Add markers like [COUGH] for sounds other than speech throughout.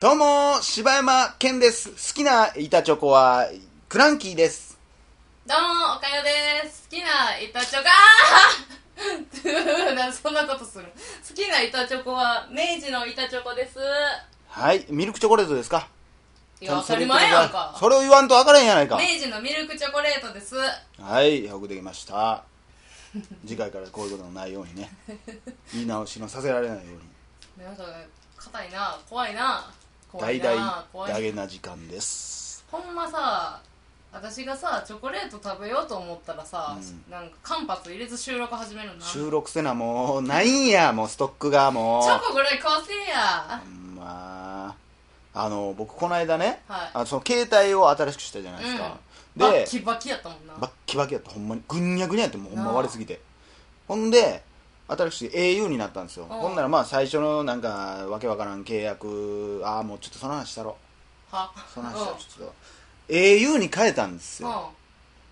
どうも、柴山健です。好きな板チョコは、クランキーです。どうも、おかよです。好きな板チョコ、あ [LAUGHS] そんなことする好きな板チョコは、明治の板チョコです。はい、ミルクチョコレートですか？いや、当たり前やんか。それを言わんと分からへんやないか。明治のミルクチョコレートです。はい、よくできました。[LAUGHS] 次回からこういうことのないようにね。言い直しのさせられないように。なんか、硬いな、怖いな。怖い大々な、怖いダゲな時間です。ほんまさ、私がさ、チョコレート食べようと思ったらさ、うんなんか間髪入れず収録始めるのな。チ収録せな、もう、ないんや、もうストックがもう。ョコぐらい買わせや。まあ、あの、僕この間ね、はいあのその携帯を新しくしたじゃないですか。でバッ、キバキやったもんな。バッキバキやったほんまに。ぐんにゃぐにゃやってもうほんまなあ。割れすぎて。ほんで新しく au になったんですよ。んほんならまあ最初のなんかわけわからん契約ああもうちょっとその話したろ。は？その話したろちょっと。au に変えたんですよ。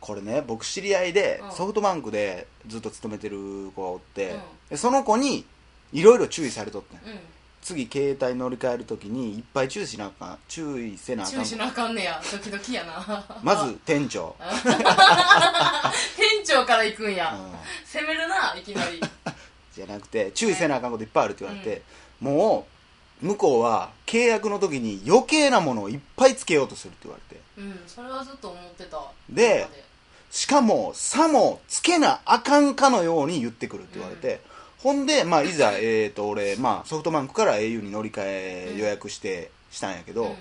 これね僕知り合いでうん。ソフトバンクでずっと勤めてる子がおってうん。でその子にいろいろ注意されとってん。うん。次携帯乗り換えるときにいっぱい注意しなあかん。注意せなあかん。注意しなあかんねや。ドキドキやな。まず店長、[LAUGHS] 店長から行くんや、うん。攻めるないきなり。[LAUGHS] じゃなくて注意せなあかんこといっぱいあるって言われて、もう向こうは契約の時に余計なものをいっぱいつけようとするって言われて。うんそれはずっと思ってた。で。しかもさもつけなあかんかのように言ってくるって言われて、ほんで、まあ、いざ、えー、と俺、まあ、ソフトバンクから au に乗り換え予約して、したんやけど、うん。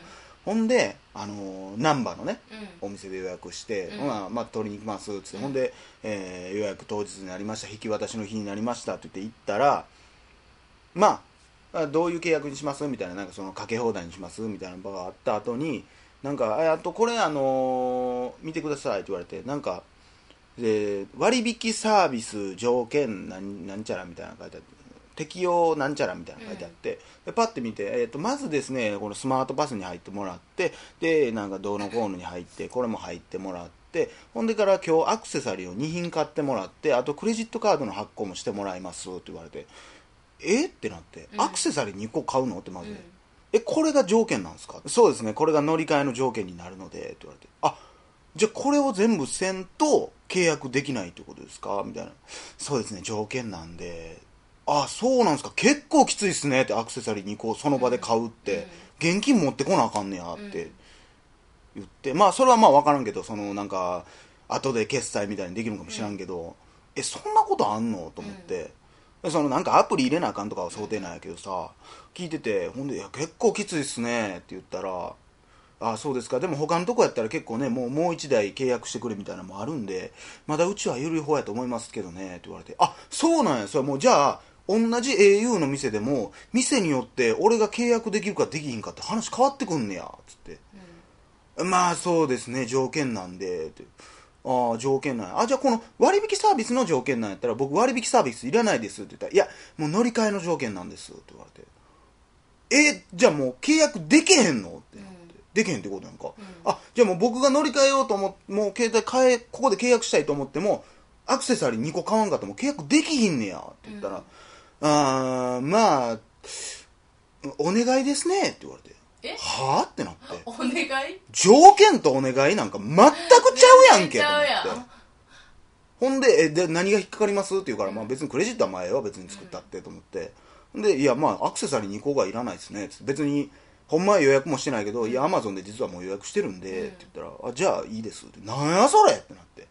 ほんで、あのー、難波のね、うん。お店で予約して、うん。ほなまあ、取りに行きますっつって、うん。ほんで、えー予約当日になりました引き渡しの日になりましたって言って行ったらまああどういう契約にします？みたいななんかそのかけ放題にします？みたいな場があった後になんかああとこれあのー見てくださいって言われてなんかで割引サービス条件なんなんちゃらみたいなの書いてあって適用なんちゃらみたいなの書いてあって、でパッて見て、えー、とまずですねこのスマートパスに入ってもらってでなんかどうのこうのに入ってこれも入ってもらってほんでから今日アクセサリーを2品買ってもらってあとクレジットカードの発行もしてもらいますって言われてえってなって、うん。アクセサリー2個買うの？ってまず、うん。えこれが条件なんですか？そうですねこれが乗り換えの条件になるのでって言われて。あじゃあこれを全部せんと契約できないってことですか？みたいな。そうですね条件なんで。あそうなんですか。結構きついっすねってアクセサリー2個その場で買うって、現金持ってこなあかんねやって言って、まあそれはまあ分からんけどそのなんか後で決済みたいにできるのかもしらんけど、えそんなことあんの？と思って、でそのなんかアプリ入れなあかんとかは想定なんやけどさ聞いててほんで「いや結構きついっすね」って言ったら「あそうですか。でも他のとこやったら結構ねもうもう1台契約してくれみたいなのもあるんでまだうちは緩い方やと思いますけどね」って言われて「あそうなんや。それもうじゃあ同じ au の店でも店によって俺が契約できるかできひんかって話変わってくんねや」つって。まあそうですね条件なんでって。ああ条件なんや。あじゃあこの割引サービスの条件なんやったら僕割引サービスいらないですって言ったらいやもう乗り換えの条件なんですって言われて。えじゃあもう契約できへんのってなって、できへんってことやんか、あじゃあもう僕が乗り換えようと思ってもう携帯変えここで契約したいと思ってもアクセサリー2個買わんかっても契約できひんねやって言ったら、ああまあお願いですねって言われて。え？はあ？ってなって。[LAUGHS] お願い？条件とお願いなんか全くちゃうやんけと思って。ほんでえで何が引っかかります？って言うから、まあ、別にクレジットは前は別に作ったってと思って、でいやまあアクセサリー2個がいらないですね別にほんまは予約もしてないけど、いやアマゾンで実はもう予約してるんで、って言ったらあじゃあいいですってなんやそれってなって。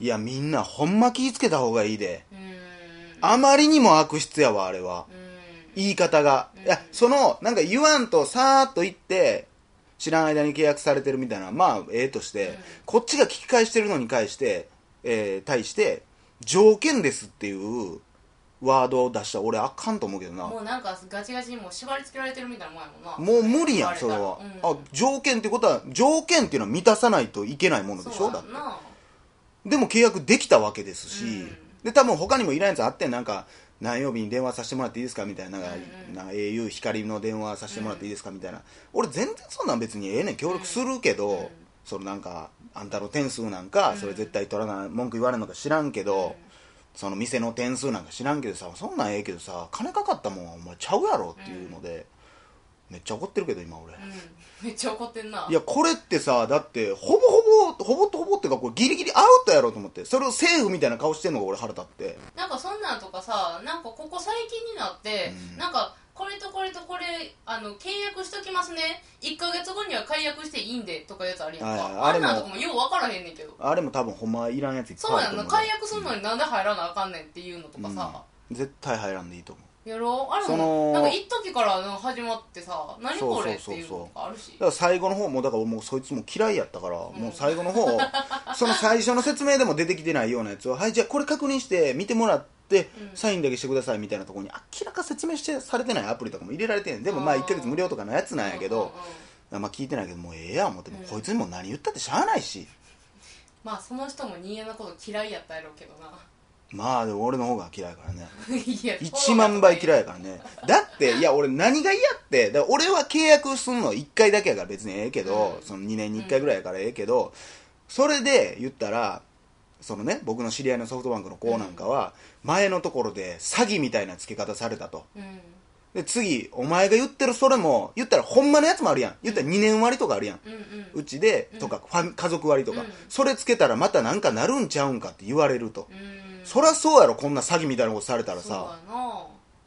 いやみんなほんま気ぃつけた方がいいで。あまりにも悪質やわあれは、言い方が、いやそのなんか言わんとさーっと言って知らん間に契約されてるみたいなまあええとして、こっちが聞き返してるのに対して、えー対して条件ですっていうワードを出した。ら俺あかんと思うけどな。もうなんかガチガチにもう縛り付けられてるみたいなもんやもんな。もう無理やんそれは。た、らあ条件ってことは条件っていうのは満たさないといけないものうん、でしょ？だって。でも契約できたわけですし、うん。で多分他にもいらんやつあってん。なんか何曜日に電話させてもらっていいですか？みたいな。うんうんな au 光の電話させてもらっていいですか？みたいな。俺全然そんなん別にええねん。協力するけど、うん。そのなんかあんたの点数なんかそれ絶対取らない文句言われるのか知らんけど、その店の点数なんか知らんけどさそんなんええけどさ金かかったもんはお前ちゃうやろっていうので、めっちゃ怒ってるけど今俺、うん。めっちゃ怒ってんな。いやこれってさだってほぼほぼほぼとほぼってかこれギリギリアウトやろうと思ってそれをセーフみたいな顔してんのが俺腹立って。なんかそんなんとかさなんかここ最近になって、うん。なんかこれとこれとこれあの契約しときますね。1ヶ月後には解約していいんでとかやつあるやんか、はいあれなんとかもよう分からへんねんけど。あれも多分ほんまいらんやついっそうやんなぱいあると思う解約するのになんで入らなあかんねんっていうのとかさ、うん。絶対入らんでいいと思う。やろあれもなんか一時から始まってさ何これってそうそうそうそういう。のがあるしだから最後の方もだからもうそいつも嫌いやったから、もう最後の方その最初の説明でも出てきてないようなやつをはいじゃあこれ確認して見てもらって、うんサインだけしてくださいみたいなところに明らか説明してされてないアプリとかも入れられてんでもまああー1ヶ月無料とかのやつなんやけど、うんうんうん。まあ聞いてないけどもうええや思って、もううん。こいつにも何言ったってしゃあないし。まあその人も新谷のこと嫌いやったやろうけどな。まあでも俺の方が嫌いやからね。いや1万倍嫌いいやからね。だっていや俺何が嫌ってだ俺は契約すんの1回だけやから別にええけど、うん。その2年に1回ぐらいやからええけど、それで言ったらそのね僕の知り合いのソフトバンクの子なんかは前のところで詐欺みたいな付け方されたと。うん。で次お前が言ってるそれも言ったらほんまのやつもあるやん。言ったら2年割とかあるやん。うんうん。うちでうん。とかファミ家族割とか、うん。それつけたらまたなんかなるんちゃうんかって言われると、うん。そりゃそうやろこんな詐欺みたいなことされたらさ。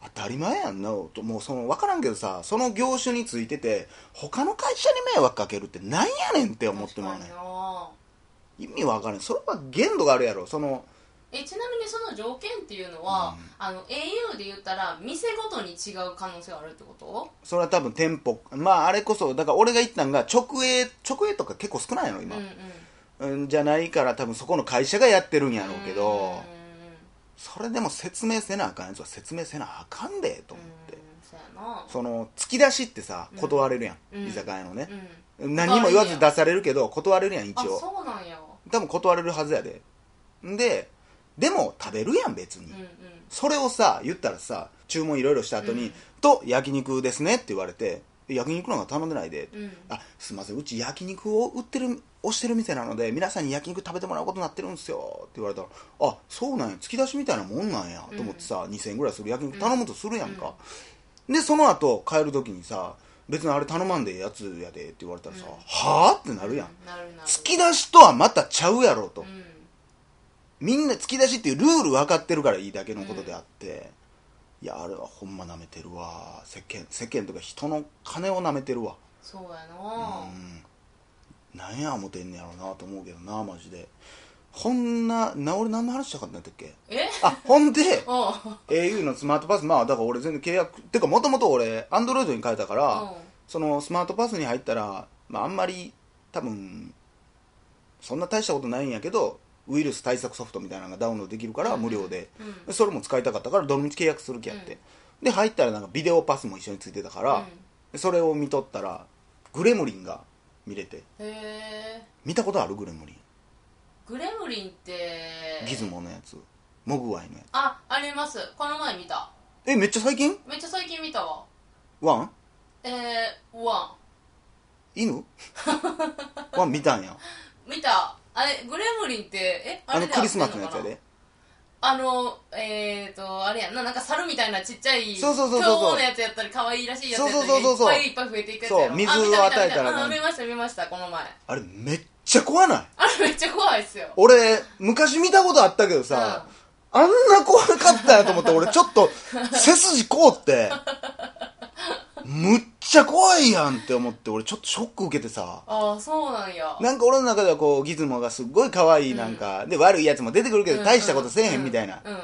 当たり前やんな。ともうその分からんけどさその業種についてて他の会社に迷惑かけるってなんやねんって思ってまうねん意味分からん。それは限度があるやろ。そのえちなみにその条件っていうのは、うん。あの au で言ったら店ごとに違う可能性があるってこと？それは多分店舗。まああれこそだから俺が言ったんが直営直営とか結構少ないの今。うん、うん。うん、じゃないから多分そこの会社がやってるんやろうけどうんそれでも説明せなあかんやつは説明せなあかんでと思って。うんその突き出しってさうん。断れるやん、うん。居酒屋のね、うん。何にも言わず出されるけど断れるやん一あ応そうなんや多分断れるはずやで。んででも食べるやん別に、うんうん。それをさ言ったらさ注文いろいろした後に、うんと焼肉ですねって言われてえ焼肉なんか頼んでないで、うんあすいませんうち焼肉を売ってる押してる店なので皆さんに焼肉食べてもらうことになってるんですよって言われたらあそうなんや突き出しみたいなもんなんや、と思ってさ2000円ぐらいする焼肉頼むとするやんか、でその後帰る時にさ別にあれ頼まんでええやつやでって言われたらさ、うんはあ？ってなるやん、なるなる。突き出しとはまたちゃうやろと、うんみんな突き出しっていうルール分かってるからいいだけのことであって、いやあれはほんま舐めてるわ。世間世間とか人の金を舐めてるわ。そうやうなん。なんや思ってんねやろなと思うけどなマジでほんなな俺何の話したかったんだっけ？え？あほんで [LAUGHS] au のスマートパスまあだから俺全然契約てかもともと俺アンドロイドに変えたから、うん。そのスマートパスに入ったら、まあ、あんまり多分そんな大したことないんやけどウイルス対策ソフトみたいなのがダウンロードできるからうん。無料で、うん。でそれも使いたかったからどのみち契約する気やって、で入ったらなんかビデオパスも一緒についてたから、うん。でそれを見とったらグレムリンが見れて。見たことあるグレムリングレムリンってギズモのやつ。モグワイのやつ。ああります。この前見た。えめっちゃ最近？めっちゃ最近見たわ。ワン？えー、ワ犬？[LAUGHS] ワン見たんや。ン見た。あれグレムリンってえあのクリスマスのやつやで。あのえーとあれやんな。なんか猿みたいなちっちゃいそうそうそうそう。凶暴なやつやったり可愛いらしいやつやったりそうそうそうそういっぱいいっぱい増えていくやつやろ。そう水を与えたらあ見ました見ましたこの前。あれめっちゃ怖ない？あれめっちゃ怖いっすよ。俺昔見たことあったけどさ、あんな怖かったんやと思って俺ちょっと背筋凍ってむっちゃ怖いやんって思って俺ちょっとショック受けてさ。ああそうなんや。なんか俺の中ではこうギズモがすっごい可愛いなんか、で悪いやつも出てくるけど大したことせえへんみたいな。うん。うん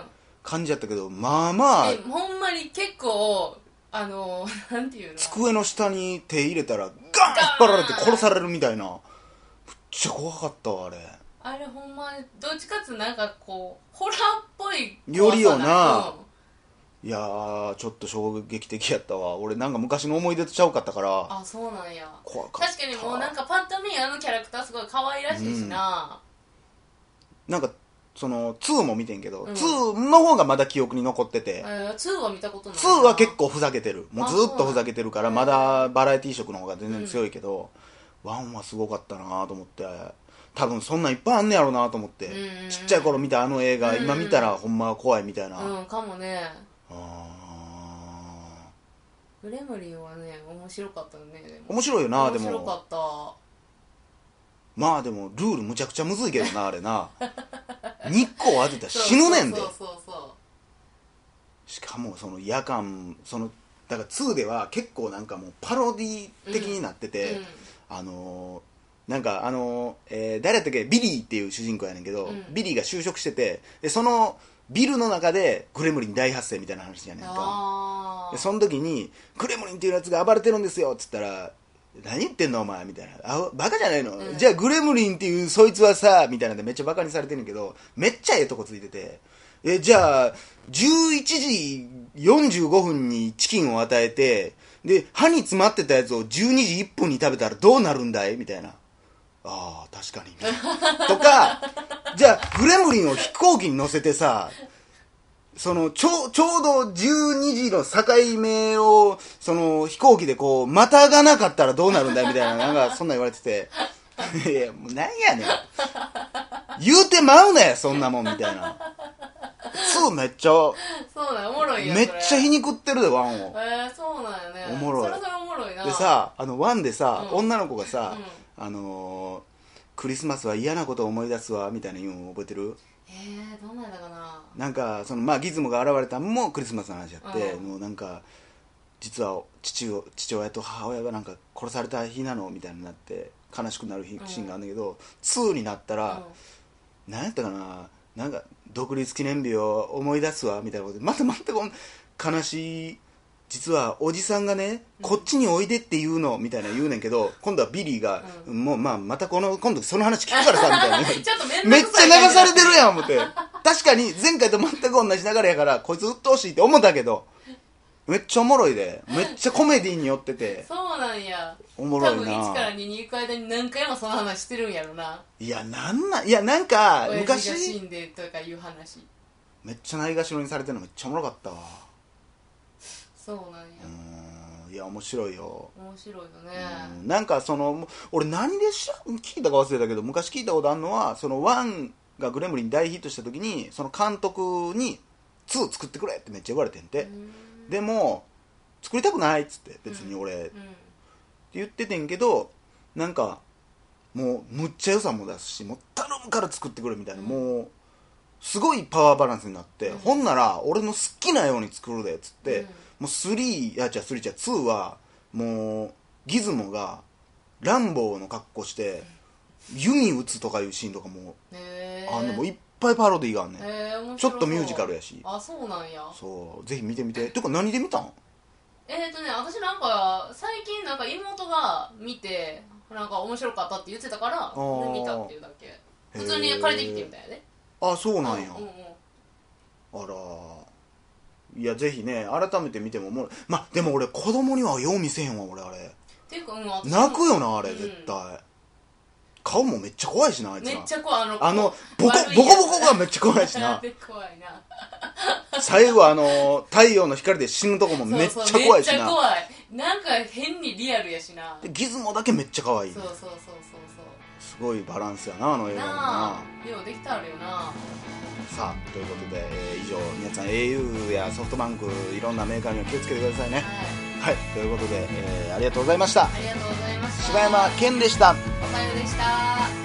感じやったけどまあまあえほんまに結構あのなんていうの？机の下に手入れたらガン引っ張られて殺されるみたいなちゃ怖かったわあれ。あれほんまにどっちかっつうなんかこうホラーっぽいよりよな。いやーちょっと衝撃的やったわ。俺なんか昔の思い出とちゃうかったから。うんあそうなんや。怖かった。確かにもうなんかパッと見あのキャラクターすごい可愛らしいしな、なんかその2も見てんけど、うん。2の方がまだ記憶に残ってて、えー、2は見たことないな。2は結構ふざけてる。もうずっとふざけてるからうんまだバラエティー色の方が全然強いけど、1はすごかったなと思って多分そんなんいっぱいあんねやろうなと思って、ちっちゃい頃見たあの映画、今見たらほんま怖いみたいな、あうんかもね。あグレムリンはね面白かったよね面白いよなで面白かもった。まあでもルールむちゃくちゃむずいけどなあれな。[LAUGHS] 日光当てたら死ぬねんで。そうそうそう。しかもその夜間そのだから2では結構なんかもうパロディ的になってそうて、あのーなんかあのーえー誰やったっけ？ビリーっていう主人公やねんけど、うん。ビリーが就職しててでそのビルの中でグレムリン大発生みたいな話やねんか。でその時に「グレムリンっていうやつが暴れてるんですよ」っつったら「何言ってんのお前」みたいな「あバカじゃないの、うん。じゃあグレムリンっていうそいつはさ」みたいなんでめっちゃバカにされてんねんけどめっちゃええとこついててえじゃあ11時45分にチキンを与えてで歯に詰まってたやつを12時1分に食べたらどうなるんだい？みたいな。ああ確かに。[LAUGHS] とかじゃあグレムリンを飛行機に乗せてさそのちょうちょうど12時の境目をその飛行機でこうまたがなかったらどうなるんだい？みたいななんかそんなん言われてて。[LAUGHS] いやもうなんやねん。言うてまうなやそんなもんみたいな2めっちゃそうなんおもろいよめっちゃ皮に肉ってるでワンを。えー、そうなんやねおもろい。それそれおもろいな。でさあのワンでさ、うん。女の子がさ、うあのークリスマスは嫌なことを思い出すわみたいな言うの覚えてる？えー、どんなんやったかな？なんかそのまあギズモが現れたのもクリスマスの話やって、うん。もうなんか実は父を父親と母親がなんか殺された日なのみたいになって悲しくなる日うん。シーンがあるんだけど、2になったら、うん。何やったかな？なんか独立記念日を思い出すわみたいなことでまたまた悲しい実はおじさんがね、こっちにおいでって言うのみたいな言うねんけど [LAUGHS] 今度はビリーが、うもうまあまたこの今度その話聞くからさみたいな。[LAUGHS] めっちゃ流されてるやん思って。確かに前回と全く同じ流れやからこいつ鬱陶しいって思ったけどめっちゃおもろいで。めっちゃコメディに寄ってて。そうなんや。おもろい多分1からな2に行く間に何回もその話してるんやろな。いやなんなんいやなんか親父が死昔んでとかいう話。めっちゃないがしろにされてるのめっちゃおもろかったわ。そうなんや。うーんいや面白いよ。面白いよね。うんなんかその俺何でし聞いたか忘れたけど昔聞いたことあるのはその1がグレムリン大ヒットした時にその監督に2作ってくれってめっちゃ言われてんて、うん。でも作りたくないっつって別に俺、うん言っててんけどなんかもうむっちゃ予算も出すしもう頼むから作ってくれみたいな、うん。もうすごいパワーバランスになって、うん。ほんなら俺の好きなように作るでっつって、うん。もう3いやじゃあ3じゃ2はもうギズモがランボーの格好して弓撃つとかいうシーンとかもあんのもういっぱいパロディーがあんねん、ちょっとミュージカルやし。あそうなんや。そう。ぜひ見てみて。てか何で見たん？えっ、とね私なんか最近なんか妹が見てなんか面白かったって言ってたから見たっていうだけ。普通に借りてきてみたいやであそうなんや、うんうんあらいやぜひね改めて見てももうまあでも俺子供にはよう見せへんわ俺あれ。っていうかうん泣くよなあれうん絶対、顔もめっちゃ怖いしなあいつら。めっちゃ怖い。あのあのボコボコボコがめっちゃ怖いしな。[LAUGHS] で怖いな。最後あの太陽の光で死ぬとこもめっちゃそうそう怖いしなめっちゃ怖い。なんか変にリアルやしな。でギズモだけめっちゃ可愛いそうそうそうそうすごいバランスやなあの映画もな。ようできたあるよな。さあということで、えー以上皆さん au やソフトバンクいろんなメーカーには気をつけてくださいね。はい。はい。ということで、えーありがとうございました。ありがとうございました柴山健でした。おさよでした。